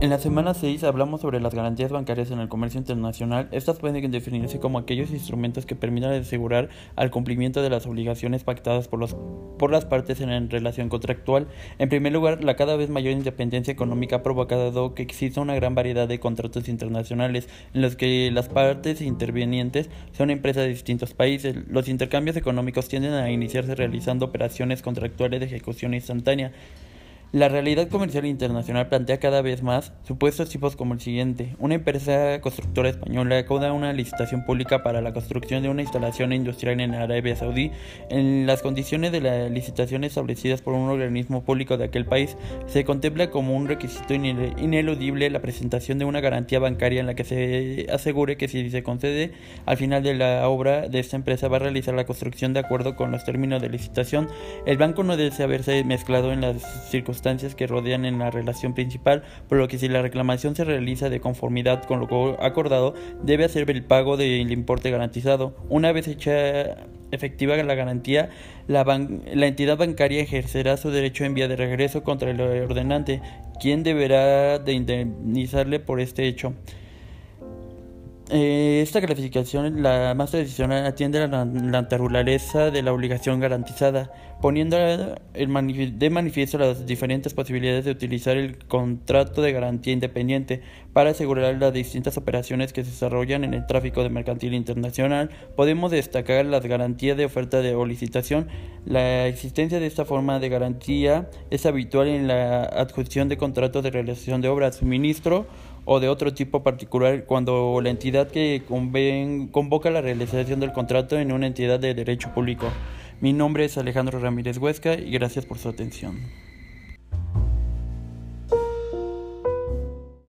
En la semana 6 hablamos sobre las garantías bancarias en el comercio internacional. Estas pueden definirse como aquellos instrumentos que permitan asegurar al cumplimiento de las obligaciones pactadas por, por las partes en relación contractual. En primer lugar, la cada vez mayor independencia económica ha provocado que exista una gran variedad de contratos internacionales en los que las partes intervenientes son empresas de distintos países. Los intercambios económicos tienden a iniciarse realizando operaciones contractuales de ejecución instantánea. La realidad comercial internacional plantea cada vez más supuestos tipos como el siguiente. Una empresa constructora española acuda a una licitación pública para la construcción de una instalación industrial en Arabia Saudí. En las condiciones de la licitación establecidas por un organismo público de aquel país, se contempla como un requisito ineludible la presentación de una garantía bancaria en la que se asegure que si se concede al final de la obra de esta empresa va a realizar la construcción de acuerdo con los términos de licitación, el banco no debe haberse mezclado en las circunstancias que rodean en la relación principal, por lo que si la reclamación se realiza de conformidad con lo acordado, debe hacer el pago del importe garantizado. Una vez hecha efectiva la garantía, la, la, entidad bancaria ejercerá su derecho en vía de regreso contra el ordenante, quien deberá de indemnizarle por este hecho. Eh, esta clasificación, la más tradicional, atiende la, naturaleza de la obligación garantizada, poniendo de manifiesto las diferentes posibilidades de utilizar el contrato de garantía independiente para asegurar las distintas operaciones que se desarrollan en el tráfico de mercantil internacional. Podemos destacar las garantías de oferta de o licitación. La existencia de esta forma de garantía es habitual en la adjudicación de contratos de realización de obras, suministro o de otro tipo particular cuando la entidad que convoca la realización del contrato en una entidad de derecho público. Mi nombre es Alejandro Ramírez Huesca y gracias por su atención.